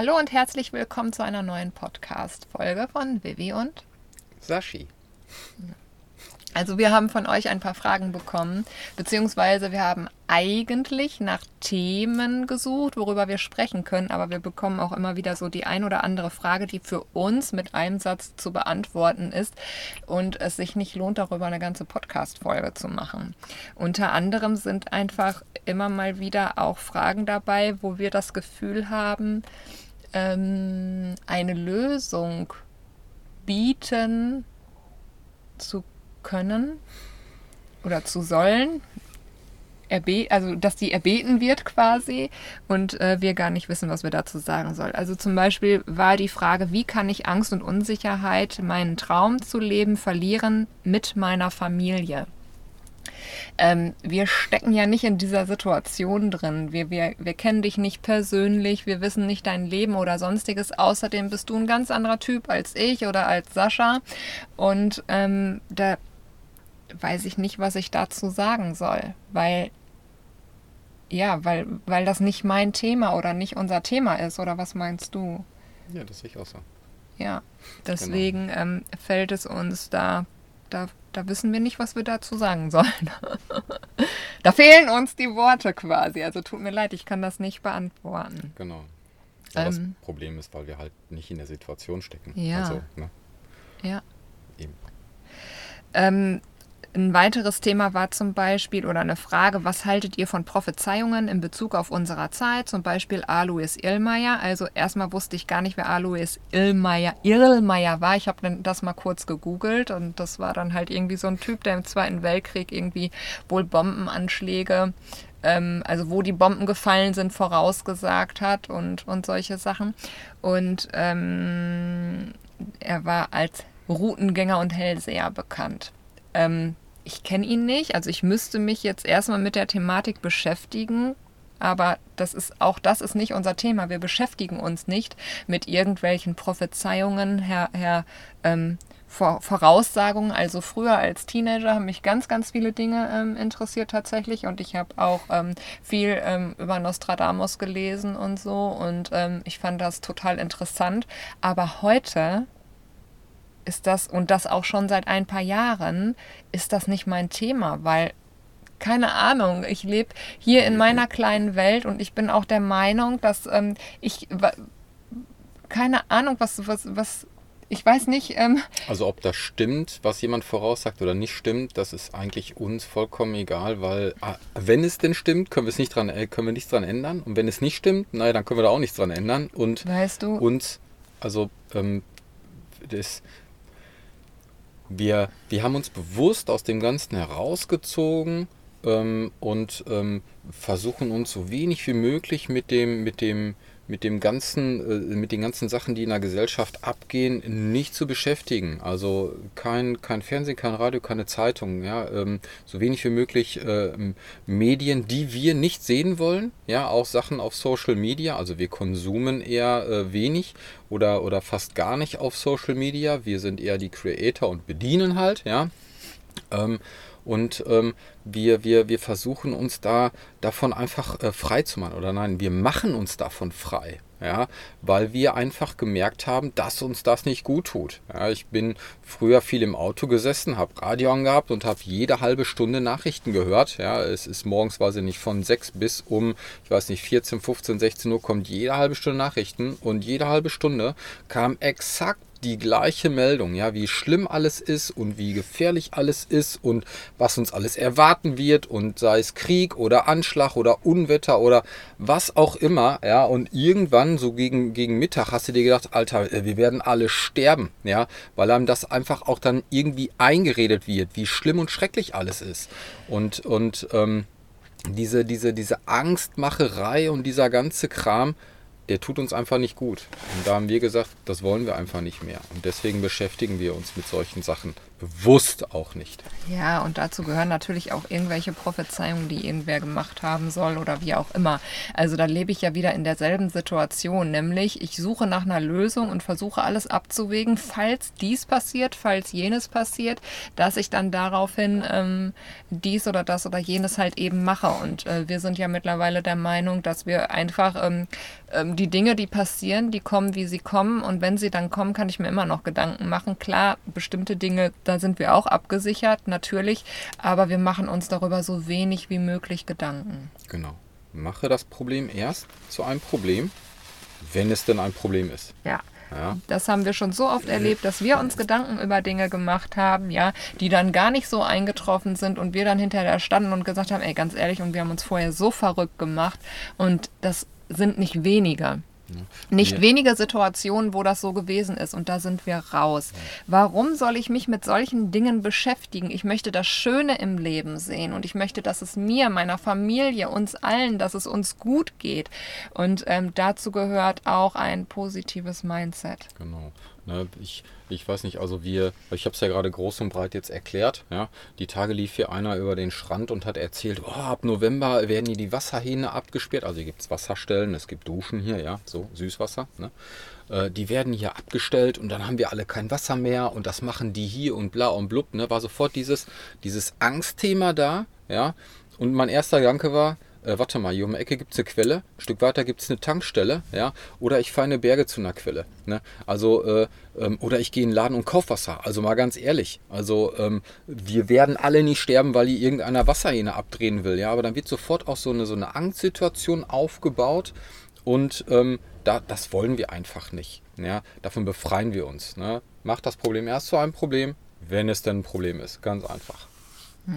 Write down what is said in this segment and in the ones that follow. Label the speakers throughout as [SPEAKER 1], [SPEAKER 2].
[SPEAKER 1] Hallo und herzlich willkommen zu einer neuen Podcast-Folge von Vivi und
[SPEAKER 2] Sashi.
[SPEAKER 1] Also wir haben von euch ein paar Fragen bekommen, beziehungsweise wir haben eigentlich nach Themen gesucht, worüber wir sprechen können, aber wir bekommen auch immer wieder so die ein oder andere Frage, die für uns mit einem Satz zu beantworten ist und es sich nicht lohnt, darüber eine ganze Podcast-Folge zu machen. Unter anderem sind einfach immer mal wieder auch Fragen dabei, wo wir das Gefühl haben, ähm, eine Lösung bieten zu können oder zu sollen, erbe also dass die erbeten wird quasi und äh, wir gar nicht wissen, was wir dazu sagen sollen. Also zum Beispiel war die Frage, wie kann ich Angst und Unsicherheit, meinen Traum zu leben, verlieren mit meiner Familie? Ähm, wir stecken ja nicht in dieser Situation drin. Wir, wir, wir kennen dich nicht persönlich, wir wissen nicht dein Leben oder sonstiges. Außerdem bist du ein ganz anderer Typ als ich oder als Sascha. Und ähm, da weiß ich nicht, was ich dazu sagen soll, weil ja, weil, weil das nicht mein Thema oder nicht unser Thema ist, oder was meinst du?
[SPEAKER 2] Ja, das sehe ich auch so.
[SPEAKER 1] Ja, deswegen genau. ähm, fällt es uns da, da, da wissen wir nicht, was wir dazu sagen sollen. da fehlen uns die Worte quasi. Also tut mir leid, ich kann das nicht beantworten.
[SPEAKER 2] Genau. Ja, ähm, das Problem ist, weil wir halt nicht in der Situation stecken.
[SPEAKER 1] Ja.
[SPEAKER 2] Also, ne?
[SPEAKER 1] Ja. Eben. Ähm, ein weiteres Thema war zum Beispiel oder eine Frage, was haltet ihr von Prophezeiungen in Bezug auf unsere Zeit? Zum Beispiel Alois Irlmeier. Also erstmal wusste ich gar nicht, wer Alois Irlmeier, Irlmeier war. Ich habe das mal kurz gegoogelt und das war dann halt irgendwie so ein Typ, der im Zweiten Weltkrieg irgendwie wohl Bombenanschläge ähm, also wo die Bomben gefallen sind, vorausgesagt hat und, und solche Sachen. Und ähm, er war als Routengänger und Hellseher bekannt. Ähm, ich kenne ihn nicht, also ich müsste mich jetzt erstmal mit der Thematik beschäftigen, aber das ist auch das ist nicht unser Thema. Wir beschäftigen uns nicht mit irgendwelchen Prophezeiungen, Herr, Herr ähm, Vor Voraussagungen. Also früher als Teenager haben mich ganz, ganz viele Dinge ähm, interessiert tatsächlich und ich habe auch ähm, viel ähm, über Nostradamus gelesen und so und ähm, ich fand das total interessant. Aber heute ist das, und das auch schon seit ein paar Jahren, ist das nicht mein Thema, weil keine Ahnung, ich lebe hier in meiner kleinen Welt und ich bin auch der Meinung, dass ähm, ich keine Ahnung, was, was, was, ich weiß nicht. Ähm
[SPEAKER 2] also ob das stimmt, was jemand voraussagt oder nicht stimmt, das ist eigentlich uns vollkommen egal, weil ah, wenn es denn stimmt, können wir es nicht dran, äh, können wir nichts dran ändern. Und wenn es nicht stimmt, naja, dann können wir da auch nichts dran ändern. Und
[SPEAKER 1] weißt du?
[SPEAKER 2] uns, also ähm, das wir, wir haben uns bewusst aus dem Ganzen herausgezogen ähm, und ähm, versuchen uns so wenig wie möglich mit dem, mit dem, mit dem ganzen, äh, mit den ganzen Sachen, die in der Gesellschaft abgehen, nicht zu beschäftigen. Also kein, kein Fernsehen, kein Radio, keine Zeitung, ja, ähm, so wenig wie möglich äh, Medien, die wir nicht sehen wollen, ja, auch Sachen auf Social Media. Also wir konsumen eher äh, wenig oder, oder fast gar nicht auf Social Media. Wir sind eher die Creator und bedienen halt, ja. Ähm, und ähm, wir, wir, wir versuchen uns da davon einfach äh, frei zu machen. Oder nein, wir machen uns davon frei. Ja, weil wir einfach gemerkt haben, dass uns das nicht gut tut. Ja, ich bin früher viel im Auto gesessen, habe Radio angehabt und habe jede halbe Stunde Nachrichten gehört. Ja, es ist morgens quasi nicht von 6 bis um, ich weiß nicht, 14, 15, 16 Uhr kommt jede halbe Stunde Nachrichten und jede halbe Stunde kam exakt die gleiche Meldung, ja, wie schlimm alles ist und wie gefährlich alles ist und was uns alles erwarten wird und sei es Krieg oder Anschlag oder Unwetter oder was auch immer, ja, und irgendwann so gegen, gegen Mittag hast du dir gedacht, Alter, äh, wir werden alle sterben, ja, weil einem das einfach auch dann irgendwie eingeredet wird, wie schlimm und schrecklich alles ist. Und, und, ähm, diese, diese, diese Angstmacherei und dieser ganze Kram, der tut uns einfach nicht gut. Und da haben wir gesagt, das wollen wir einfach nicht mehr. Und deswegen beschäftigen wir uns mit solchen Sachen Bewusst auch nicht.
[SPEAKER 1] Ja, und dazu gehören natürlich auch irgendwelche Prophezeiungen, die irgendwer gemacht haben soll oder wie auch immer. Also da lebe ich ja wieder in derselben Situation, nämlich ich suche nach einer Lösung und versuche alles abzuwägen, falls dies passiert, falls jenes passiert, dass ich dann daraufhin ähm, dies oder das oder jenes halt eben mache. Und äh, wir sind ja mittlerweile der Meinung, dass wir einfach ähm, ähm, die Dinge, die passieren, die kommen, wie sie kommen. Und wenn sie dann kommen, kann ich mir immer noch Gedanken machen. Klar, bestimmte Dinge da sind wir auch abgesichert, natürlich, aber wir machen uns darüber so wenig wie möglich Gedanken.
[SPEAKER 2] Genau. Mache das Problem erst zu einem Problem, wenn es denn ein Problem ist.
[SPEAKER 1] Ja. Ja. Das haben wir schon so oft erlebt, dass wir uns Gedanken über Dinge gemacht haben, ja, die dann gar nicht so eingetroffen sind und wir dann hinterher standen und gesagt haben, ey, ganz ehrlich, und wir haben uns vorher so verrückt gemacht und das sind nicht weniger. Nicht ja. wenige Situationen, wo das so gewesen ist und da sind wir raus. Warum soll ich mich mit solchen Dingen beschäftigen? Ich möchte das Schöne im Leben sehen und ich möchte, dass es mir, meiner Familie, uns allen, dass es uns gut geht. Und ähm, dazu gehört auch ein positives Mindset.
[SPEAKER 2] Genau. Ne, ich, ich weiß nicht, also wir, ich habe es ja gerade groß und breit jetzt erklärt. Ja, die Tage lief hier einer über den Strand und hat erzählt, oh, ab November werden hier die Wasserhähne abgesperrt. Also hier gibt es Wasserstellen, es gibt Duschen hier, ja, so Süßwasser. Ne? Äh, die werden hier abgestellt und dann haben wir alle kein Wasser mehr und das machen die hier und bla und blub. Ne? War sofort dieses, dieses Angstthema da, ja. Und mein erster Gedanke war, äh, warte mal, hier um die Ecke gibt es eine Quelle, ein Stück weiter gibt es eine Tankstelle, ja, oder ich fahre eine Berge zu einer Quelle. Ne? Also, äh, ähm, oder ich gehe in den Laden und kaufe Wasser. Also mal ganz ehrlich, also ähm, wir werden alle nicht sterben, weil hier irgendeiner Wasserhähne abdrehen will, ja, aber dann wird sofort auch so eine, so eine Angstsituation aufgebaut und ähm, da, das wollen wir einfach nicht. Ja? Davon befreien wir uns. Ne? Macht das Problem erst zu einem Problem, wenn es denn ein Problem ist. Ganz einfach.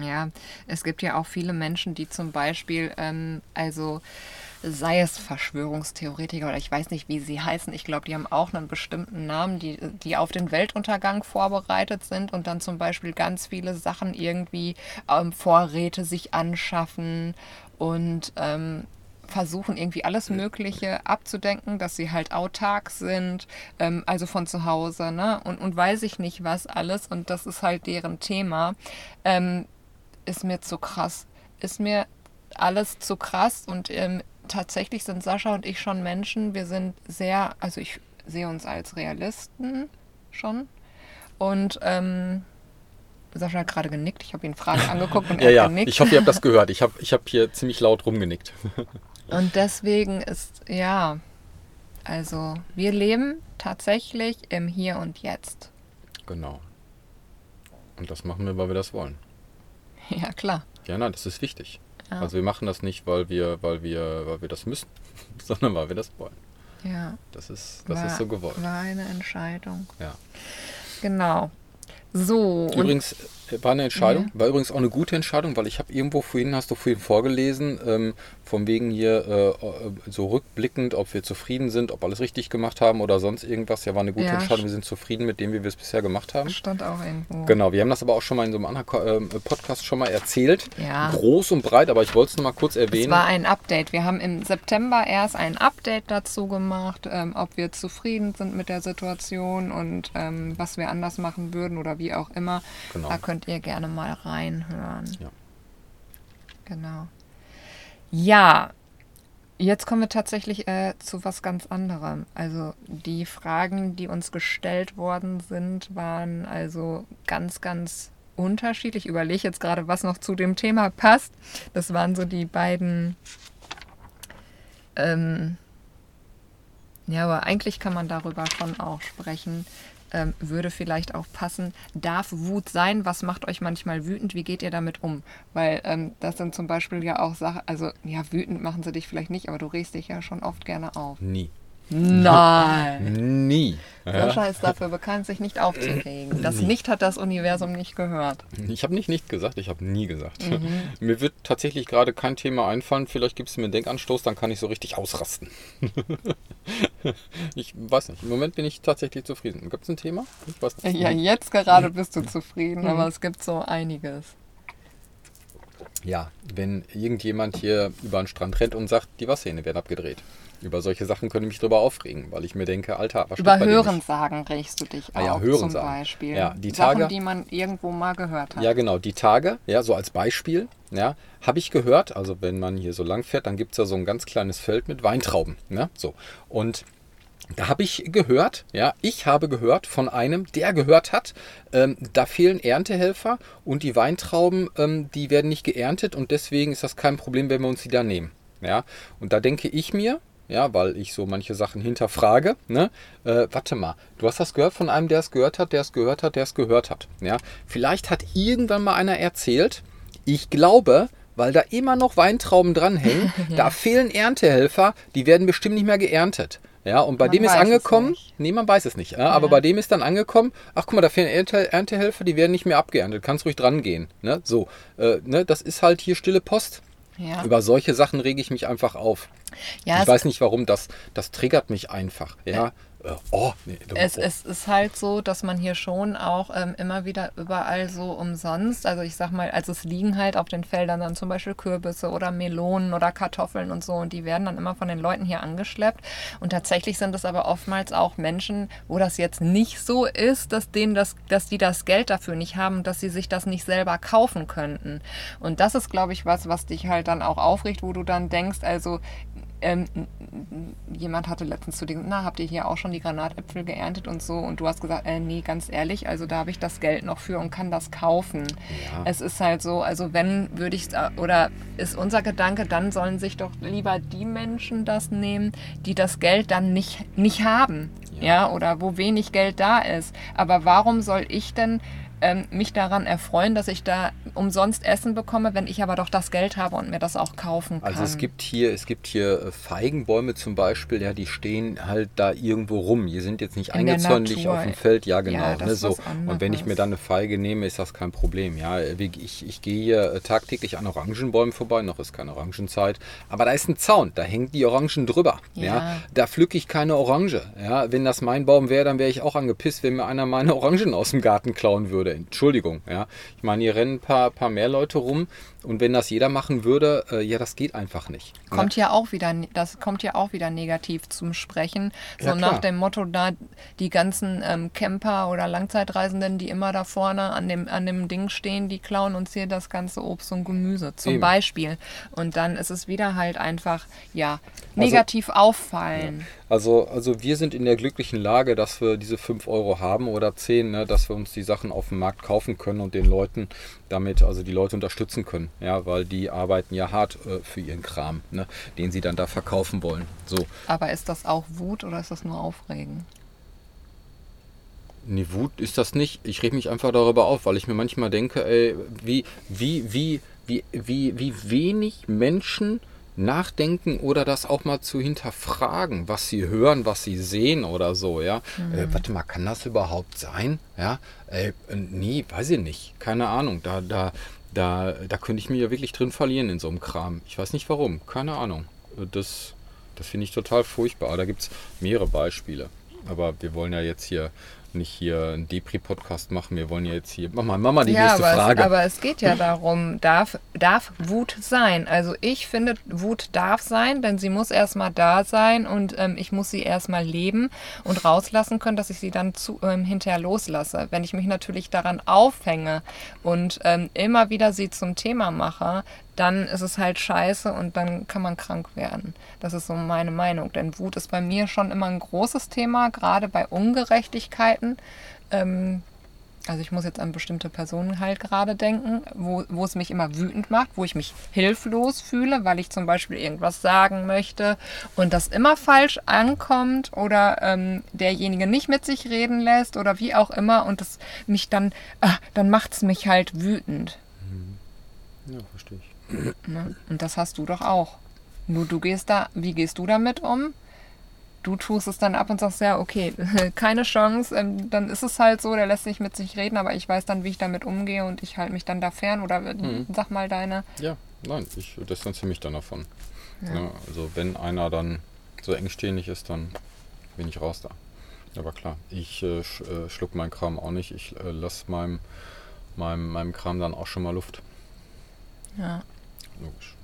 [SPEAKER 1] Ja, es gibt ja auch viele Menschen, die zum Beispiel, ähm, also sei es Verschwörungstheoretiker oder ich weiß nicht, wie sie heißen. Ich glaube, die haben auch einen bestimmten Namen, die, die auf den Weltuntergang vorbereitet sind und dann zum Beispiel ganz viele Sachen irgendwie ähm, Vorräte sich anschaffen und ähm, versuchen irgendwie alles Mögliche abzudenken, dass sie halt autark sind, ähm, also von zu Hause, ne? Und, und weiß ich nicht was alles. Und das ist halt deren Thema. Ähm, ist mir zu krass. Ist mir alles zu krass und ähm, tatsächlich sind Sascha und ich schon Menschen. Wir sind sehr, also ich sehe uns als Realisten schon. Und ähm, Sascha hat gerade genickt. Ich habe ihn Fragen angeguckt und
[SPEAKER 2] er hat ja. genickt. Ich hoffe, ihr habt das gehört. Ich habe ich hab hier ziemlich laut rumgenickt.
[SPEAKER 1] und deswegen ist, ja, also wir leben tatsächlich im Hier und Jetzt.
[SPEAKER 2] Genau. Und das machen wir, weil wir das wollen.
[SPEAKER 1] Ja, klar.
[SPEAKER 2] Ja, nein, das ist wichtig. Ja. Also wir machen das nicht, weil wir, weil wir, weil wir das müssen, sondern weil wir das wollen.
[SPEAKER 1] Ja.
[SPEAKER 2] Das ist, das war, ist so gewollt.
[SPEAKER 1] War eine Entscheidung.
[SPEAKER 2] Ja.
[SPEAKER 1] Genau. So.
[SPEAKER 2] Übrigens, war eine Entscheidung, war übrigens auch eine gute Entscheidung, weil ich habe irgendwo vorhin, hast du vorhin vorgelesen, ähm, von wegen hier äh, äh, so rückblickend, ob wir zufrieden sind, ob alles richtig gemacht haben oder sonst irgendwas. Ja, war eine gute ja, Entscheidung. Wir sind zufrieden mit dem, wie wir es bisher gemacht haben.
[SPEAKER 1] Stand auch irgendwo.
[SPEAKER 2] Genau, wir haben das aber auch schon mal in so einem anderen äh, Podcast schon mal erzählt.
[SPEAKER 1] Ja.
[SPEAKER 2] Groß und breit, aber ich wollte es noch mal kurz erwähnen. Es
[SPEAKER 1] war ein Update. Wir haben im September erst ein Update dazu gemacht, ähm, ob wir zufrieden sind mit der Situation und ähm, was wir anders machen würden oder wie auch immer. Genau. Da könnt ihr gerne mal reinhören.
[SPEAKER 2] Ja.
[SPEAKER 1] Genau. Ja, jetzt kommen wir tatsächlich äh, zu was ganz anderem. Also die Fragen, die uns gestellt worden sind, waren also ganz, ganz unterschiedlich. Ich überlege jetzt gerade, was noch zu dem Thema passt. Das waren so die beiden. Ähm, ja, aber eigentlich kann man darüber schon auch sprechen ähm, würde vielleicht auch passen. Darf Wut sein? Was macht euch manchmal wütend? Wie geht ihr damit um? Weil ähm, das sind zum Beispiel ja auch Sachen, also ja, wütend machen sie dich vielleicht nicht, aber du regst dich ja schon oft gerne auf.
[SPEAKER 2] Nie.
[SPEAKER 1] Nein.
[SPEAKER 2] Nie.
[SPEAKER 1] Sascha ist dafür bekannt, sich nicht aufzuregen. Das nie. Nicht hat das Universum nicht gehört.
[SPEAKER 2] Ich habe nicht nicht gesagt, ich habe nie gesagt. Mhm. Mir wird tatsächlich gerade kein Thema einfallen. Vielleicht gibt es mir einen Denkanstoß, dann kann ich so richtig ausrasten. ich weiß nicht. Im Moment bin ich tatsächlich zufrieden. Gibt es ein Thema?
[SPEAKER 1] Ich weiß nicht. Ja, jetzt gerade bist du zufrieden, aber es gibt so einiges.
[SPEAKER 2] ja, wenn irgendjemand hier über den Strand rennt und sagt, die Wasserhähne werden abgedreht. Über solche Sachen könnte ich mich drüber aufregen, weil ich mir denke, Alter,
[SPEAKER 1] was Über Hörensagen regst du dich
[SPEAKER 2] ah, ja,
[SPEAKER 1] auf
[SPEAKER 2] Hörensagen.
[SPEAKER 1] zum Beispiel.
[SPEAKER 2] Ja, die
[SPEAKER 1] Sachen,
[SPEAKER 2] Tage,
[SPEAKER 1] die man irgendwo mal gehört hat.
[SPEAKER 2] Ja, genau, die Tage, ja, so als Beispiel, ja, habe ich gehört, also wenn man hier so lang fährt, dann gibt es ja so ein ganz kleines Feld mit Weintrauben, ne, so. Und da habe ich gehört, ja, ich habe gehört von einem, der gehört hat, ähm, da fehlen Erntehelfer und die Weintrauben, ähm, die werden nicht geerntet und deswegen ist das kein Problem, wenn wir uns die da nehmen. Ja, und da denke ich mir, ja, weil ich so manche Sachen hinterfrage. Ne? Äh, warte mal, du hast das gehört von einem, der es gehört hat, der es gehört hat, der es gehört hat. Ja? Vielleicht hat irgendwann mal einer erzählt, ich glaube, weil da immer noch Weintrauben dranhängen, ja. da fehlen Erntehelfer, die werden bestimmt nicht mehr geerntet. Ja, und bei man dem ist angekommen, nee, man weiß es nicht, ja, ja. aber bei dem ist dann angekommen, ach guck mal, da fehlen Ernte, Erntehelfer, die werden nicht mehr abgeerntet, kannst ruhig dran gehen. Ne? So, äh, ne, das ist halt hier stille Post. Ja. Über solche Sachen rege ich mich einfach auf. Ja, ich weiß nicht warum, das, das triggert mich einfach. Ja,
[SPEAKER 1] äh, oh, nee, es, es, ist halt so, dass man hier schon auch ähm, immer wieder überall so umsonst, also ich sag mal, also es liegen halt auf den Feldern dann zum Beispiel Kürbisse oder Melonen oder Kartoffeln und so und die werden dann immer von den Leuten hier angeschleppt und tatsächlich sind es aber oftmals auch Menschen, wo das jetzt nicht so ist, dass denen das, dass die das Geld dafür nicht haben, dass sie sich das nicht selber kaufen könnten. Und das ist, glaube ich, was, was dich halt dann auch aufregt, wo du dann denkst, also ähm, jemand hatte letztens zu dir gesagt, na, habt ihr hier auch schon die Granatäpfel geerntet und so? Und du hast gesagt, äh, nee, ganz ehrlich, also da habe ich das Geld noch für und kann das kaufen. Ja. Es ist halt so, also wenn würde ich, oder ist unser Gedanke, dann sollen sich doch lieber die Menschen das nehmen, die das Geld dann nicht, nicht haben. Ja. ja, oder wo wenig Geld da ist. Aber warum soll ich denn ähm, mich daran erfreuen, dass ich da umsonst Essen bekomme, wenn ich aber doch das Geld habe und mir das auch kaufen
[SPEAKER 2] kann. Also es gibt hier, es gibt hier äh, Feigenbäume zum Beispiel, ja, die stehen halt da irgendwo rum. Die sind jetzt nicht eingezäunlich auf dem Feld, ja genau. Ja, ne, so. Und wenn ich mir dann eine Feige nehme, ist das kein Problem. Ja, ich, ich gehe hier äh, tagtäglich an Orangenbäumen vorbei, noch ist keine Orangenzeit, aber da ist ein Zaun, da hängen die Orangen drüber. Ja. ja. Da pflücke ich keine Orange. Ja, wenn das mein Baum wäre, dann wäre ich auch angepisst, wenn mir einer meine Orangen aus dem Garten klauen würde. Entschuldigung, ja. Ich meine, hier rennen ein paar, paar mehr Leute rum und wenn das jeder machen würde, äh, ja, das geht einfach nicht.
[SPEAKER 1] Ne? Kommt ja auch wieder, das kommt ja auch wieder negativ zum Sprechen. So ja, nach dem Motto, da die ganzen ähm, Camper oder Langzeitreisenden, die immer da vorne an dem, an dem Ding stehen, die klauen uns hier das ganze Obst und Gemüse zum Eben. Beispiel. Und dann ist es wieder halt einfach, ja, also negativ also, auffallen. Ja.
[SPEAKER 2] Also, also wir sind in der glücklichen Lage, dass wir diese 5 Euro haben oder 10, ne, dass wir uns die Sachen auf dem Markt kaufen können und den Leuten damit, also die Leute unterstützen können ja, weil die arbeiten ja hart äh, für ihren Kram, ne, den sie dann da verkaufen wollen. So.
[SPEAKER 1] Aber ist das auch Wut oder ist das nur Aufregen?
[SPEAKER 2] Nee, Wut ist das nicht. Ich reg mich einfach darüber auf, weil ich mir manchmal denke, ey, wie, wie, wie, wie, wie, wie wenig Menschen nachdenken oder das auch mal zu hinterfragen, was sie hören, was sie sehen oder so, ja. Mhm. Äh, warte mal, kann das überhaupt sein? Ja, äh, nee, weiß ich nicht. Keine Ahnung. Da, da, da, da könnte ich mich ja wirklich drin verlieren in so einem Kram. Ich weiß nicht warum, keine Ahnung. Das, das finde ich total furchtbar. Da gibt es mehrere Beispiele. Aber wir wollen ja jetzt hier nicht hier einen Depri-Podcast machen. Wir wollen ja jetzt hier. Mach mal, mach mal die ja, nächste
[SPEAKER 1] aber
[SPEAKER 2] Frage.
[SPEAKER 1] Es, aber es geht ja darum, darf, darf Wut sein? Also ich finde, Wut darf sein, denn sie muss erstmal da sein und ähm, ich muss sie erstmal leben und rauslassen können, dass ich sie dann zu, ähm, hinterher loslasse. Wenn ich mich natürlich daran aufhänge und ähm, immer wieder sie zum Thema mache, dann ist es halt scheiße und dann kann man krank werden. Das ist so meine Meinung. Denn Wut ist bei mir schon immer ein großes Thema, gerade bei Ungerechtigkeiten. Ähm, also ich muss jetzt an bestimmte Personen halt gerade denken, wo, wo es mich immer wütend macht, wo ich mich hilflos fühle, weil ich zum Beispiel irgendwas sagen möchte und das immer falsch ankommt oder ähm, derjenige nicht mit sich reden lässt oder wie auch immer und das mich dann, äh, dann macht es mich halt wütend.
[SPEAKER 2] Ja, verstehe ich.
[SPEAKER 1] Ne? Und das hast du doch auch. Nur du gehst da, wie gehst du damit um? Du tust es dann ab und sagst, ja, okay, keine Chance, ähm, dann ist es halt so, der lässt nicht mit sich reden, aber ich weiß dann, wie ich damit umgehe und ich halte mich dann da fern oder mhm. sag mal deine.
[SPEAKER 2] Ja, nein, ich distanziere mich dann davon. Ja. Ja, also wenn einer dann so engständig ist, dann bin ich raus da. Aber klar, ich äh, sch, äh, schluck meinen Kram auch nicht. Ich äh, lasse meinem, meinem, meinem Kram dann auch schon mal Luft.
[SPEAKER 1] Ja.
[SPEAKER 2] Logisch.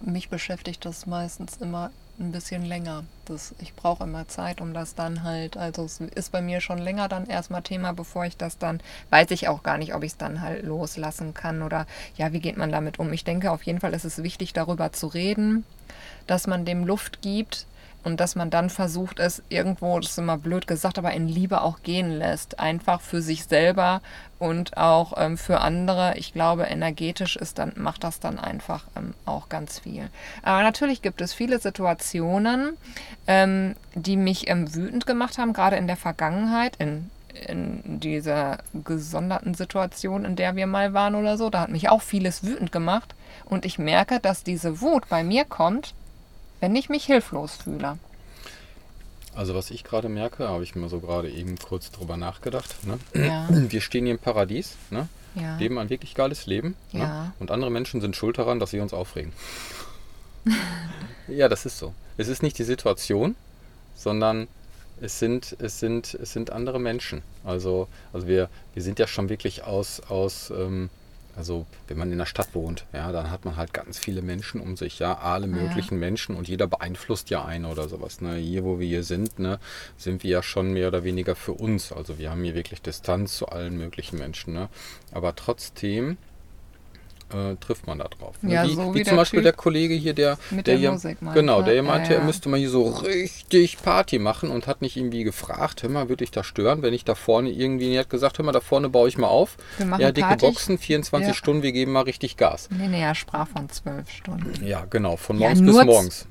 [SPEAKER 1] Mich beschäftigt das meistens immer ein bisschen länger. Das, ich brauche immer Zeit, um das dann halt, also es ist bei mir schon länger dann erstmal Thema, bevor ich das dann, weiß ich auch gar nicht, ob ich es dann halt loslassen kann oder ja, wie geht man damit um. Ich denke, auf jeden Fall ist es wichtig, darüber zu reden, dass man dem Luft gibt, und dass man dann versucht, es irgendwo, das ist immer blöd gesagt, aber in Liebe auch gehen lässt. Einfach für sich selber und auch ähm, für andere. Ich glaube, energetisch ist dann, macht das dann einfach ähm, auch ganz viel. Aber natürlich gibt es viele Situationen, ähm, die mich ähm, wütend gemacht haben, gerade in der Vergangenheit, in in dieser gesonderten Situation, in der wir mal waren oder so, da hat mich auch vieles wütend gemacht. Und ich merke, dass diese Wut bei mir kommt, wenn ich mich hilflos fühle.
[SPEAKER 2] Also was ich gerade merke, habe ich mir so gerade eben kurz drüber nachgedacht. Ne?
[SPEAKER 1] Ja.
[SPEAKER 2] Wir stehen hier im Paradies, ne?
[SPEAKER 1] Ja.
[SPEAKER 2] leben ein wirklich geiles Leben. Ne?
[SPEAKER 1] Ja.
[SPEAKER 2] Und andere Menschen sind schuld daran, dass sie uns aufregen. ja, das ist so. Es ist nicht die Situation, sondern es sind, es sind, es sind andere Menschen. Also, also wir, wir sind ja schon wirklich aus, aus ähm, also wenn man in der Stadt wohnt, ja, dann hat man halt ganz viele Menschen um sich, ja, alle möglichen Menschen und jeder beeinflusst ja einen oder sowas. Ne? Hier, wo wir hier sind, ne, sind wir ja schon mehr oder weniger für uns. Also wir haben hier wirklich Distanz zu allen möglichen Menschen. Ne? Aber trotzdem äh, trifft man da drauf. Ne?
[SPEAKER 1] Ja,
[SPEAKER 2] wie,
[SPEAKER 1] so
[SPEAKER 2] wie
[SPEAKER 1] wie
[SPEAKER 2] zum
[SPEAKER 1] der
[SPEAKER 2] Beispiel
[SPEAKER 1] Typ
[SPEAKER 2] der Kollege hier, der,
[SPEAKER 1] mit
[SPEAKER 2] der
[SPEAKER 1] der
[SPEAKER 2] hier,
[SPEAKER 1] Musik meinte,
[SPEAKER 2] genau, der hier
[SPEAKER 1] ja,
[SPEAKER 2] meinte,
[SPEAKER 1] ja.
[SPEAKER 2] er müsste mal hier so richtig Party machen und hat nicht irgendwie gefragt, hör mal, würde ich da stören, wenn ich da vorne irgendwie, er hat gesagt, hör mal, da vorne baue ich mal auf.
[SPEAKER 1] Wir machen
[SPEAKER 2] ja, dicke
[SPEAKER 1] Party.
[SPEAKER 2] Boxen, 24
[SPEAKER 1] Ja.
[SPEAKER 2] Stunden, wir geben mal richtig Gas.
[SPEAKER 1] Nee, nee, er sprach von zwölf Stunden.
[SPEAKER 2] Ja, genau, von morgens bis morgens.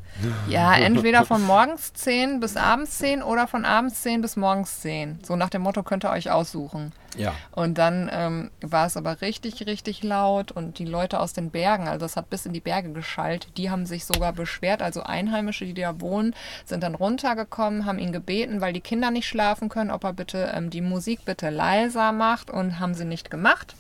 [SPEAKER 1] Ja, entweder von morgens 10 bis abends 10 oder von abends 10 bis morgens 10. So nach dem Motto könnt ihr euch aussuchen.
[SPEAKER 2] Ja.
[SPEAKER 1] Und dann ähm, war es aber richtig, richtig laut und die Leute aus den Bergen, also es hat bis in die Berge geschallt, die haben sich sogar beschwert. Also Einheimische, die da wohnen, sind dann runtergekommen, haben ihn gebeten, weil die Kinder nicht schlafen können, ob er bitte ähm, die Musik bitte leiser macht und haben sie nicht gemacht.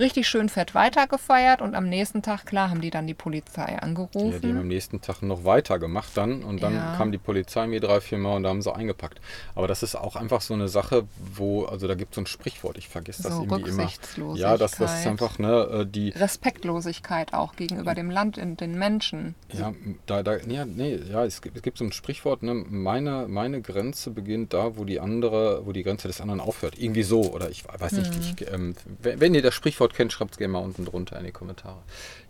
[SPEAKER 1] Richtig schön fett weitergefeiert und am nächsten Tag, klar, haben die dann die Polizei
[SPEAKER 2] Ja, die haben
[SPEAKER 1] angerufen.
[SPEAKER 2] am nächsten Tag noch weiter gemacht dann und dann
[SPEAKER 1] Ja.
[SPEAKER 2] kam die Polizei mir drei, vier Mal und da haben sie eingepackt. Aber das ist auch einfach so eine Sache, wo, also da gibt es so ein Sprichwort, ich vergesse das
[SPEAKER 1] So
[SPEAKER 2] irgendwie immer. Ja, das, das ist einfach, ne, äh, die,
[SPEAKER 1] Respektlosigkeit auch gegenüber dem Land und den Menschen.
[SPEAKER 2] Ja, da, da, ja, nee, ja, es gibt, es gibt so ein Sprichwort, ne, meine, meine Grenze beginnt da, wo die andere, wo die Grenze des anderen aufhört. Irgendwie so, oder ich weiß nicht, ich, ähm, wenn, wenn ihr das Sprichwort kennt, schreibt es gerne mal unten drunter in die Kommentare.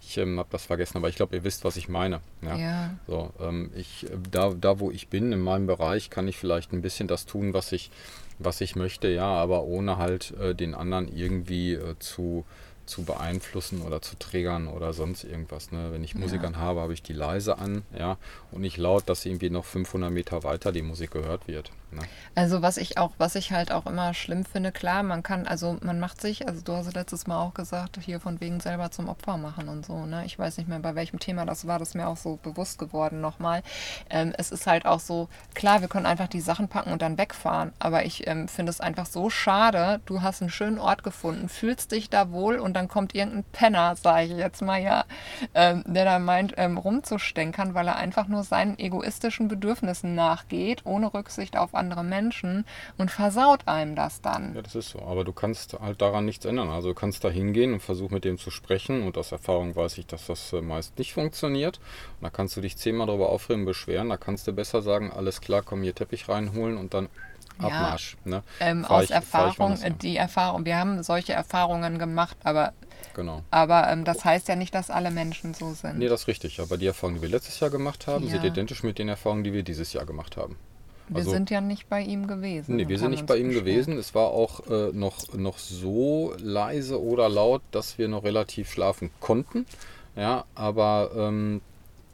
[SPEAKER 2] Ich ähm, habe das vergessen, aber ich glaube, ihr wisst, was ich meine. Ja.
[SPEAKER 1] Ja.
[SPEAKER 2] So, ähm, ich, äh, da, da, wo ich bin, in meinem Bereich, kann ich vielleicht ein bisschen das tun, was ich, was ich möchte, ja, aber ohne halt äh, den anderen irgendwie äh, zu, zu beeinflussen oder zu triggern oder sonst irgendwas. Ne? Wenn ich Musik
[SPEAKER 1] Ja.
[SPEAKER 2] an habe, habe ich die leise an, ja, und nicht laut, dass irgendwie noch 500 Meter weiter die Musik gehört wird. Ne?
[SPEAKER 1] Also was ich auch, was ich halt auch immer schlimm finde, klar, man kann, also man macht sich, also du hast letztes Mal auch gesagt, hier von wegen selber zum Opfer machen und so, ne? Ich weiß nicht mehr, bei welchem Thema das war, das ist mir auch so bewusst geworden nochmal. Ähm, es ist halt auch so, klar, wir können einfach die Sachen packen und dann wegfahren, aber ich ähm, finde es einfach so schade, du hast einen schönen Ort gefunden, fühlst dich da wohl und dann kommt irgendein Penner, sage ich jetzt mal ja, ähm, der da meint, ähm, rumzustänkern, weil er einfach nur seinen egoistischen Bedürfnissen nachgeht, ohne Rücksicht auf andere Menschen und versaut einem das dann.
[SPEAKER 2] Ja, das ist so. Aber du kannst halt daran nichts ändern. Also du kannst da hingehen und versuchen mit dem zu sprechen. Und aus Erfahrung weiß ich, dass das äh, meist nicht funktioniert. Und da kannst du dich zehnmal darüber aufregen, beschweren. Da kannst du besser sagen, alles klar, komm hier Teppich reinholen und dann
[SPEAKER 1] Ja.
[SPEAKER 2] Abmarsch. Ne?
[SPEAKER 1] Ähm, aus
[SPEAKER 2] ich- fahr ich
[SPEAKER 1] Erfahrung,
[SPEAKER 2] hin.
[SPEAKER 1] die Erfahrung, wir haben solche Erfahrungen gemacht, aber,
[SPEAKER 2] Genau.
[SPEAKER 1] aber ähm, das heißt ja nicht, dass alle Menschen so sind.
[SPEAKER 2] Nee, das ist richtig. Aber die Erfahrungen, die wir letztes Jahr gemacht haben, sind
[SPEAKER 1] Ja.
[SPEAKER 2] identisch mit den Erfahrungen, die wir dieses Jahr gemacht haben.
[SPEAKER 1] Wir
[SPEAKER 2] also-
[SPEAKER 1] sind ja nicht bei ihm gewesen.
[SPEAKER 2] Nee, wir sind nicht bei ihm
[SPEAKER 1] beschwert.
[SPEAKER 2] gewesen. Es war auch äh, noch, noch so leise oder laut, dass wir noch relativ schlafen konnten. Ja, aber ähm,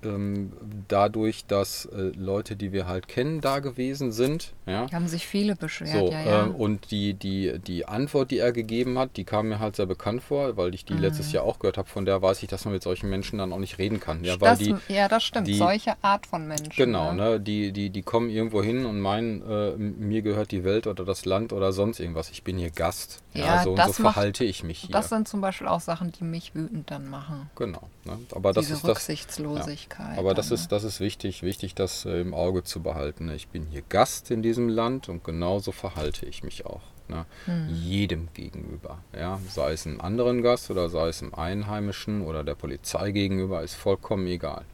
[SPEAKER 2] ähm, dadurch, dass äh, Leute, die wir halt kennen, da gewesen sind, ja,
[SPEAKER 1] Haben sich viele beschwert,
[SPEAKER 2] so,
[SPEAKER 1] ja, ja.
[SPEAKER 2] ähm, und die, die, die Antwort, die er gegeben hat, die kam mir halt sehr bekannt vor, weil ich die
[SPEAKER 1] Mhm.
[SPEAKER 2] letztes Jahr auch gehört habe. Von der weiß ich, dass man mit solchen Menschen dann auch nicht reden kann. Ja, weil
[SPEAKER 1] das,
[SPEAKER 2] die,
[SPEAKER 1] ja, das stimmt.
[SPEAKER 2] die-
[SPEAKER 1] Solche Art von Menschen.
[SPEAKER 2] Genau,
[SPEAKER 1] ne?
[SPEAKER 2] ne? Die, die, die kommen irgendwo hin und meinen, äh, mir gehört die Welt oder das Land oder sonst irgendwas. Ich bin hier Gast. Ja,
[SPEAKER 1] Ja,
[SPEAKER 2] so und
[SPEAKER 1] das
[SPEAKER 2] so
[SPEAKER 1] macht-
[SPEAKER 2] verhalte ich mich hier.
[SPEAKER 1] Das sind zum Beispiel auch Sachen, die mich wütend dann machen.
[SPEAKER 2] genau. Ne? Aber das
[SPEAKER 1] Diese
[SPEAKER 2] ist das.
[SPEAKER 1] Rücksichtslosigkeit.
[SPEAKER 2] Aber das
[SPEAKER 1] dann,
[SPEAKER 2] ist, das ist wichtig, wichtig, das äh, im Auge zu behalten. ne? Ich bin hier Gast in diesem Land und genauso verhalte ich mich auch. Ne? Jedem gegenüber. Ja? Sei es einem anderen Gast oder sei es einem Einheimischen oder der Polizei gegenüber, ist vollkommen egal.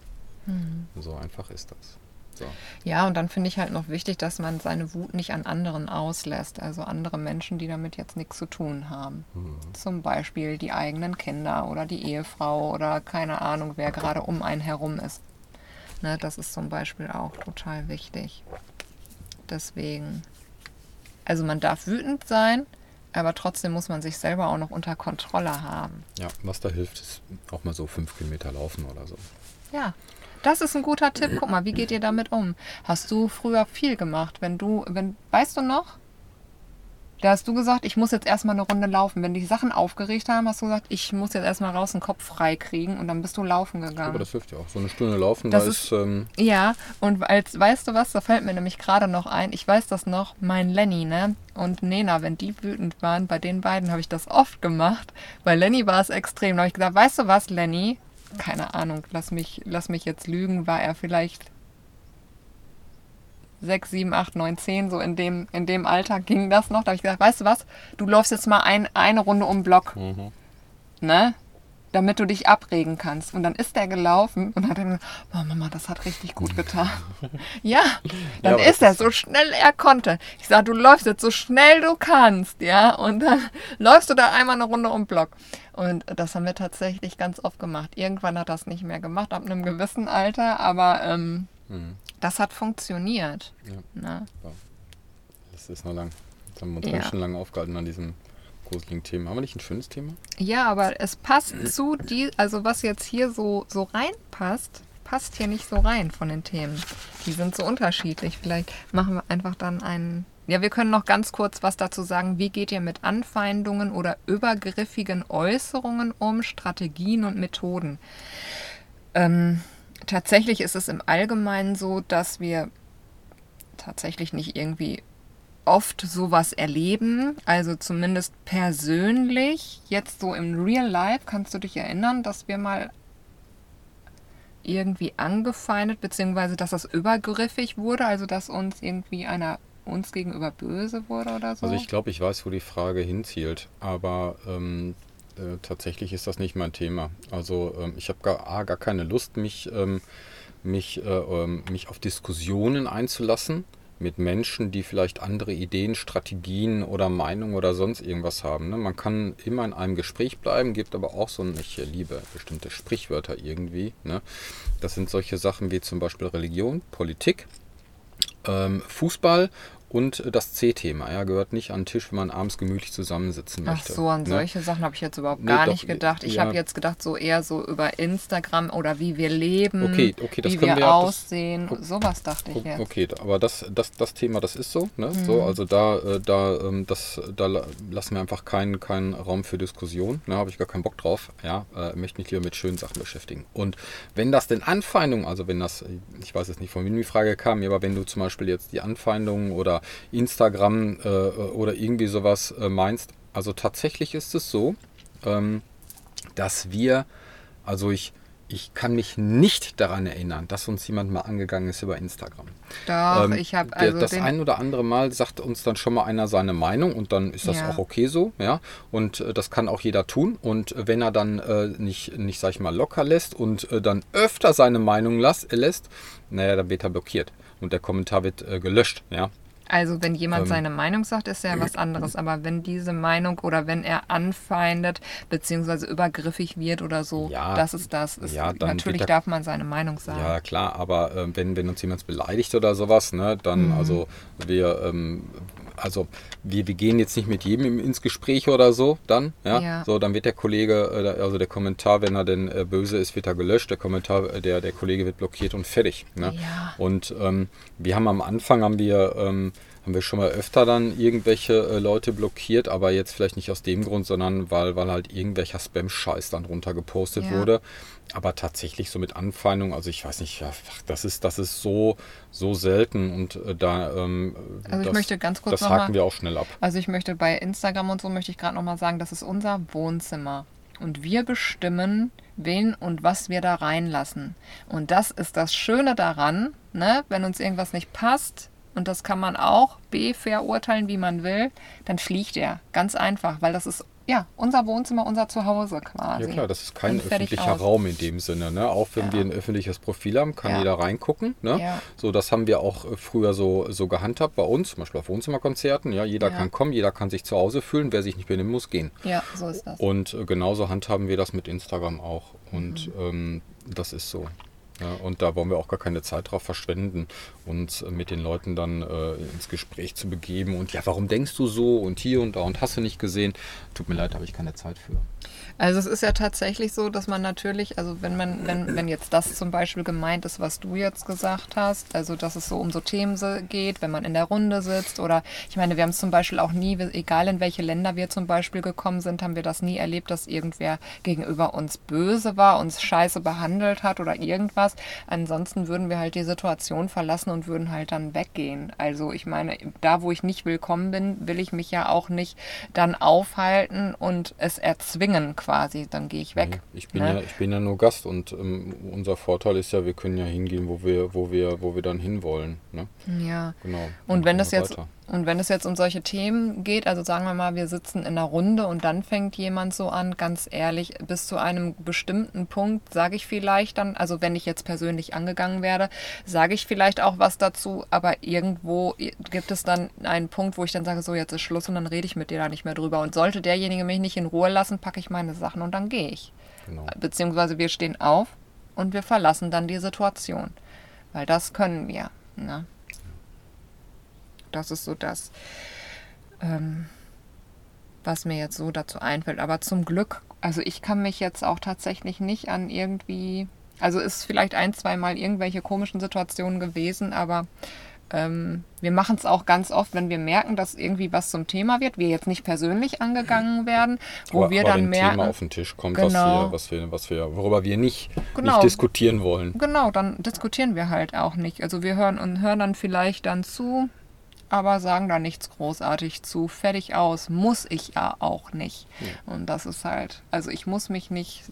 [SPEAKER 2] So einfach ist das. So.
[SPEAKER 1] Ja, und dann finde ich halt noch wichtig, dass man seine Wut nicht an anderen auslässt. Also andere Menschen, die damit jetzt nichts zu tun haben. Zum Beispiel die eigenen Kinder oder die Ehefrau oder keine Ahnung, wer gerade um einen herum ist. Ne, das ist zum Beispiel auch total wichtig. Deswegen. Also man darf wütend sein, aber trotzdem muss man sich selber auch noch unter Kontrolle haben.
[SPEAKER 2] Ja, was da hilft, ist auch mal so fünf Kilometer laufen oder so.
[SPEAKER 1] Ja, das ist ein guter Tipp. Guck mal, wie geht ihr damit um? Hast du früher viel gemacht? Wenn du, wenn, weißt du noch? Da hast du gesagt, ich muss jetzt erstmal eine Runde laufen. Wenn die Sachen aufgeregt haben, hast du gesagt, ich muss jetzt erstmal raus den Kopf frei kriegen und dann bist du laufen gegangen.
[SPEAKER 2] Aber das hilft ja auch. So eine Stunde laufen,
[SPEAKER 1] Das
[SPEAKER 2] da
[SPEAKER 1] ist-
[SPEAKER 2] ist, ähm,
[SPEAKER 1] Ja, und als, weißt du was, da fällt mir nämlich gerade noch ein, ich weiß das noch, mein Lenny, ne, und Nena, wenn die wütend waren, bei den beiden habe ich das oft gemacht. Bei Lenny war es extrem. Da habe ich gesagt, weißt du was, Lenny? Keine Ahnung, lass mich, lass mich jetzt lügen, war er vielleicht 6, 7, 8, 9, 10, so in dem, in dem Alter ging das noch. Da habe ich gesagt, weißt du was, du läufst jetzt mal ein, eine Runde um den Block ne? Damit du dich abregen kannst. Und dann ist er gelaufen und hat dann gesagt, oh Mama, das hat richtig gut getan. ja, dann
[SPEAKER 2] aber
[SPEAKER 1] ist
[SPEAKER 2] das
[SPEAKER 1] er so schnell er konnte. Ich sage, du läufst jetzt so schnell du kannst, ja? Und dann läufst du da einmal eine Runde um den Block. Und das haben wir tatsächlich ganz oft gemacht. Irgendwann hat das nicht mehr gemacht, ab einem gewissen Alter, aber ähm,
[SPEAKER 2] Mhm.
[SPEAKER 1] das hat funktioniert.
[SPEAKER 2] Ja. Das ist noch lang. Jetzt haben wir uns
[SPEAKER 1] Ja.
[SPEAKER 2] ganz schön lange aufgehalten an diesem gruseligen Thema. Haben wir nicht ein schönes Thema?
[SPEAKER 1] Ja, aber es passt zu die, also was jetzt hier so, so reinpasst, passt hier nicht so rein von den Themen. Die sind so unterschiedlich. Vielleicht machen wir einfach dann einen. Ja, wir können noch ganz kurz was dazu sagen. Wie geht ihr mit Anfeindungen oder übergriffigen Äußerungen um, Strategien und Methoden? Ähm, tatsächlich ist es im Allgemeinen so, dass wir tatsächlich nicht irgendwie oft sowas erleben, also zumindest persönlich. Jetzt so im Real Life kannst du dich erinnern, dass wir mal irgendwie angefeindet, beziehungsweise dass das übergriffig wurde, also dass uns irgendwie einer uns gegenüber böse wurde oder so.
[SPEAKER 2] Also ich glaube, ich weiß, wo die Frage hinzielt, aber ähm, äh, tatsächlich ist das nicht mein Thema. Also ähm, ich habe gar, A, gar keine Lust, mich, ähm, mich, äh, ähm, mich auf Diskussionen einzulassen mit Menschen, die vielleicht andere Ideen, Strategien oder Meinungen oder sonst irgendwas haben. Ne? Man kann immer in einem Gespräch bleiben, gibt aber auch so ein, ich liebe bestimmte Sprichwörter irgendwie. Ne? Das sind solche Sachen wie zum Beispiel Religion, Politik, ähm, Fußball und äh, das C-Thema. Ja, gehört nicht an den Tisch, wenn man abends gemütlich zusammensitzen
[SPEAKER 1] Ach
[SPEAKER 2] möchte.
[SPEAKER 1] so, an
[SPEAKER 2] ne?
[SPEAKER 1] solche Sachen habe ich jetzt überhaupt
[SPEAKER 2] Nee,
[SPEAKER 1] gar
[SPEAKER 2] doch,
[SPEAKER 1] nicht gedacht. Ich
[SPEAKER 2] ja.
[SPEAKER 1] habe jetzt gedacht, so eher so über Instagram oder wie wir leben,
[SPEAKER 2] Okay, okay, das
[SPEAKER 1] wie
[SPEAKER 2] können
[SPEAKER 1] wir
[SPEAKER 2] wir ja- das-
[SPEAKER 1] aussehen. sowas dachte ich jetzt.
[SPEAKER 2] Okay, aber das, das, das Thema, das ist so. Ne?
[SPEAKER 1] Mhm.
[SPEAKER 2] so also da, äh, da, ähm, das, da la- lassen wir einfach keinen, keinen Raum für Diskussion. Ne? Habe ich gar keinen Bock drauf. Ja, äh, möchte mich lieber mit schönen Sachen beschäftigen. Und wenn das denn Anfeindungen, also wenn das, ich weiß jetzt nicht, von wem die Frage kam, aber wenn du zum Beispiel jetzt die Anfeindungen oder Instagram äh, oder irgendwie sowas äh, meinst, also tatsächlich ist es so, ähm, dass wir, also ich, ich kann mich nicht daran erinnern, dass uns jemand mal angegangen ist über Instagram.
[SPEAKER 1] Doch,
[SPEAKER 2] Ähm,
[SPEAKER 1] ich habe also
[SPEAKER 2] das ein oder andere Mal sagt uns dann schon mal einer seine Meinung und dann ist das
[SPEAKER 1] Ja.
[SPEAKER 2] auch okay so, ja. Und äh, das kann auch jeder tun. Und äh, wenn er dann äh, nicht, nicht, sag ich mal, locker lässt und äh, dann öfter seine Meinung las, lässt, naja, dann wird er blockiert und der Kommentar wird äh, gelöscht, ja.
[SPEAKER 1] Also wenn jemand
[SPEAKER 2] Ähm.
[SPEAKER 1] seine Meinung sagt, ist ja was anderes. Aber wenn diese Meinung oder wenn er anfeindet beziehungsweise übergriffig wird oder so,
[SPEAKER 2] Ja,
[SPEAKER 1] das ist das. Ist,
[SPEAKER 2] ja,
[SPEAKER 1] natürlich
[SPEAKER 2] wird er-
[SPEAKER 1] darf man seine Meinung sagen.
[SPEAKER 2] Ja, klar, aber äh, wenn, wenn uns jemand beleidigt oder sowas, ne, dann,
[SPEAKER 1] Mhm.
[SPEAKER 2] also wir, ähm, also wir, wir gehen jetzt nicht mit jedem ins Gespräch oder so, dann, ja,
[SPEAKER 1] Ja.
[SPEAKER 2] so, dann wird der Kollege, äh, also der Kommentar, wenn er denn äh, böse ist, wird er gelöscht, der Kommentar, äh, der, der Kollege wird blockiert und fertig, ne.
[SPEAKER 1] Ja.
[SPEAKER 2] Und ähm, wir haben am Anfang, haben wir, ähm, haben wir schon mal öfter dann irgendwelche äh, Leute blockiert, aber jetzt vielleicht nicht aus dem Grund, sondern weil, weil halt irgendwelcher Spam-Scheiß dann runter gepostet
[SPEAKER 1] Ja.
[SPEAKER 2] wurde. Aber tatsächlich so mit Anfeindung, also ich weiß nicht, das ist, das ist so, so selten und äh, da, ähm,
[SPEAKER 1] Also ich
[SPEAKER 2] das,
[SPEAKER 1] möchte ganz kurz
[SPEAKER 2] das haken
[SPEAKER 1] mal-
[SPEAKER 2] wir auch schnell ab.
[SPEAKER 1] Also ich möchte bei Instagram und so möchte ich gerade nochmal sagen, das ist unser Wohnzimmer. Und wir bestimmen, wen und was wir da reinlassen. Und das ist das Schöne daran, ne? wenn uns irgendwas nicht passt, und das kann man auch B verurteilen, wie man will, dann fliegt er. Ganz einfach, weil das ist ja unser Wohnzimmer, unser Zuhause quasi.
[SPEAKER 2] Ja klar, das ist kein öffentlicher
[SPEAKER 1] aus.
[SPEAKER 2] Raum in dem Sinne. Ne? Auch wenn
[SPEAKER 1] Ja.
[SPEAKER 2] wir ein öffentliches Profil haben, kann
[SPEAKER 1] Ja.
[SPEAKER 2] jeder reingucken. Ne?
[SPEAKER 1] Ja.
[SPEAKER 2] So, das haben wir auch äh, früher so, so gehandhabt bei uns, zum Beispiel auf Wohnzimmerkonzerten. Ja, jeder kann kommen, jeder kann sich zu Hause fühlen. Wer sich nicht benehmen muss, gehen.
[SPEAKER 1] Ja, so ist das.
[SPEAKER 2] Und äh, genauso handhaben wir das mit Instagram auch. Und
[SPEAKER 1] Mhm.
[SPEAKER 2] ähm, das ist so. Ja, und da wollen wir auch gar keine Zeit drauf verschwenden, uns äh, mit den Leuten dann äh, ins Gespräch zu begeben. Und ja, warum denkst du so? Und hier und da und hast du nicht gesehen? Tut mir leid, habe ich keine Zeit für.
[SPEAKER 1] Also es ist ja tatsächlich so, dass man natürlich, also wenn man, wenn, wenn jetzt das zum Beispiel gemeint ist, was du jetzt gesagt hast, also dass es so um so Themen geht, wenn man in der Runde sitzt oder ich meine, wir haben es zum Beispiel auch nie, egal in welche Länder wir zum Beispiel gekommen sind, haben wir das nie erlebt, dass irgendwer gegenüber uns böse war, uns scheiße behandelt hat oder irgendwas. Ansonsten würden wir halt die Situation verlassen und würden halt dann weggehen. Also ich meine, da wo ich nicht willkommen bin, will ich mich ja auch nicht dann aufhalten und es erzwingen quasi. Dann gehe ich weg.
[SPEAKER 2] Ich bin,
[SPEAKER 1] ne?
[SPEAKER 2] ja, ich bin ja nur Gast und ähm, unser Vorteil ist ja, wir können ja hingehen, wo wir, wo wir, wo wir dann hinwollen. Ne?
[SPEAKER 1] ja.
[SPEAKER 2] Genau.
[SPEAKER 1] Und
[SPEAKER 2] Dann
[SPEAKER 1] wenn
[SPEAKER 2] wir
[SPEAKER 1] jetzt
[SPEAKER 2] weiter.
[SPEAKER 1] Und wenn es jetzt um solche Themen geht, also sagen wir mal, wir sitzen in einer Runde und dann fängt jemand so an, ganz ehrlich, bis zu einem bestimmten Punkt sage ich vielleicht dann, also wenn ich jetzt persönlich angegangen werde, sage ich vielleicht auch was dazu, aber irgendwo gibt es dann einen Punkt, wo ich dann sage, so jetzt ist Schluss und dann rede ich mit dir da nicht mehr drüber. Und sollte derjenige mich nicht in Ruhe lassen, packe ich meine Sachen und dann gehe ich.
[SPEAKER 2] Genau.
[SPEAKER 1] Beziehungsweise wir stehen auf und wir verlassen dann die Situation. Weil das können wir. Ne? Das ist so das, ähm, was mir jetzt so dazu einfällt. Aber zum Glück, also ich kann mich jetzt auch tatsächlich nicht an irgendwie, also ist vielleicht ein, zwei Mal irgendwelche komischen Situationen gewesen, aber ähm, wir machen es auch ganz oft, wenn wir merken, dass irgendwie was zum Thema wird, wir jetzt nicht persönlich angegangen werden, wo
[SPEAKER 2] aber,
[SPEAKER 1] wir
[SPEAKER 2] aber
[SPEAKER 1] dann merken.
[SPEAKER 2] Thema auf den Tisch kommt,
[SPEAKER 1] Genau.
[SPEAKER 2] was, wir, was, wir, was wir, worüber wir nicht,
[SPEAKER 1] Genau.
[SPEAKER 2] nicht diskutieren wollen.
[SPEAKER 1] Genau, dann diskutieren wir halt auch nicht. Also wir hören und hören dann vielleicht dann zu, aber sagen da nichts großartig zu. Fertig aus. Muss ich ja auch nicht. Und das ist halt, also ich muss mich nicht.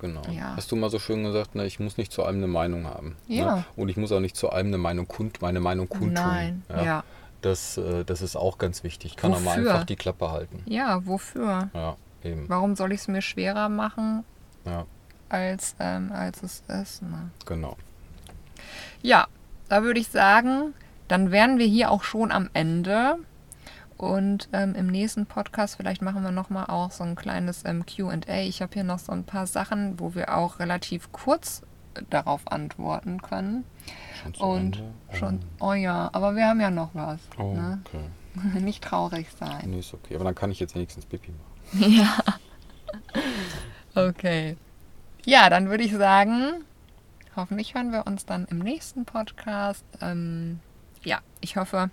[SPEAKER 2] Genau.
[SPEAKER 1] Ja.
[SPEAKER 2] Hast du mal so schön gesagt, ne, ich muss nicht zu allem eine Meinung haben.
[SPEAKER 1] Ja.
[SPEAKER 2] Ne? Und ich muss auch nicht zu allem eine Meinung kund, meine Meinung kundtun.
[SPEAKER 1] Nein, ja.
[SPEAKER 2] Das, äh, das ist auch ganz wichtig. Kann auch mal
[SPEAKER 1] Wofür?
[SPEAKER 2] einfach die Klappe halten.
[SPEAKER 1] Ja, wofür?
[SPEAKER 2] Ja, eben.
[SPEAKER 1] Warum soll ich es mir schwerer machen,
[SPEAKER 2] Ja,
[SPEAKER 1] als, ähm, als es ist? Ne?
[SPEAKER 2] genau.
[SPEAKER 1] Ja, da würde ich sagen, dann wären wir hier auch schon am Ende. Und ähm, im nächsten Podcast vielleicht machen wir nochmal auch so ein kleines ähm, QA. Ich habe hier noch so ein paar Sachen, wo wir auch relativ kurz äh, darauf antworten können.
[SPEAKER 2] Schon zu
[SPEAKER 1] Und
[SPEAKER 2] Ende?
[SPEAKER 1] schon, oh ja, aber wir haben ja noch was.
[SPEAKER 2] Oh,
[SPEAKER 1] Ne?
[SPEAKER 2] okay.
[SPEAKER 1] Nicht traurig sein.
[SPEAKER 2] Nee, ist okay. Aber dann kann ich jetzt wenigstens Pipi machen.
[SPEAKER 1] Ja. Okay. Ja, dann würde ich sagen, hoffentlich hören wir uns dann im nächsten Podcast. Ähm, ja, ich hoffe,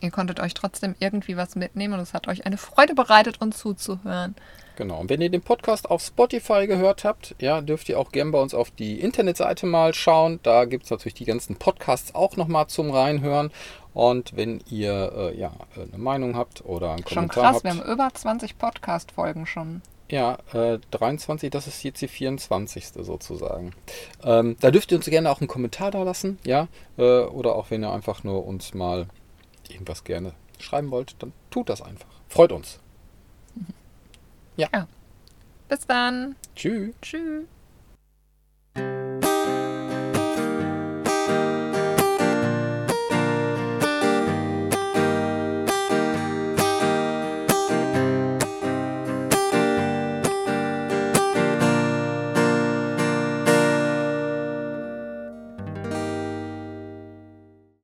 [SPEAKER 1] ihr konntet euch trotzdem irgendwie was mitnehmen und es hat euch eine Freude bereitet, uns zuzuhören.
[SPEAKER 2] Genau. Und wenn ihr den Podcast auf Spotify gehört habt, ja, dürft ihr auch gern bei uns auf die Internetseite mal schauen. Da gibt es natürlich die ganzen Podcasts auch nochmal zum Reinhören. Und wenn ihr äh, ja, eine Meinung habt oder einen
[SPEAKER 1] Schon
[SPEAKER 2] Kommentar
[SPEAKER 1] krass,
[SPEAKER 2] habt,
[SPEAKER 1] wir haben über 20 Podcast-Folgen schon.
[SPEAKER 2] Ja, äh, 23, das ist jetzt die 24. sozusagen. Ähm, da dürft ihr uns gerne auch einen Kommentar da lassen, ja. Äh, oder auch wenn ihr einfach nur uns mal irgendwas gerne schreiben wollt, dann tut das einfach. Freut uns.
[SPEAKER 1] Bis dann.
[SPEAKER 2] Tschüss.
[SPEAKER 1] Tschüss.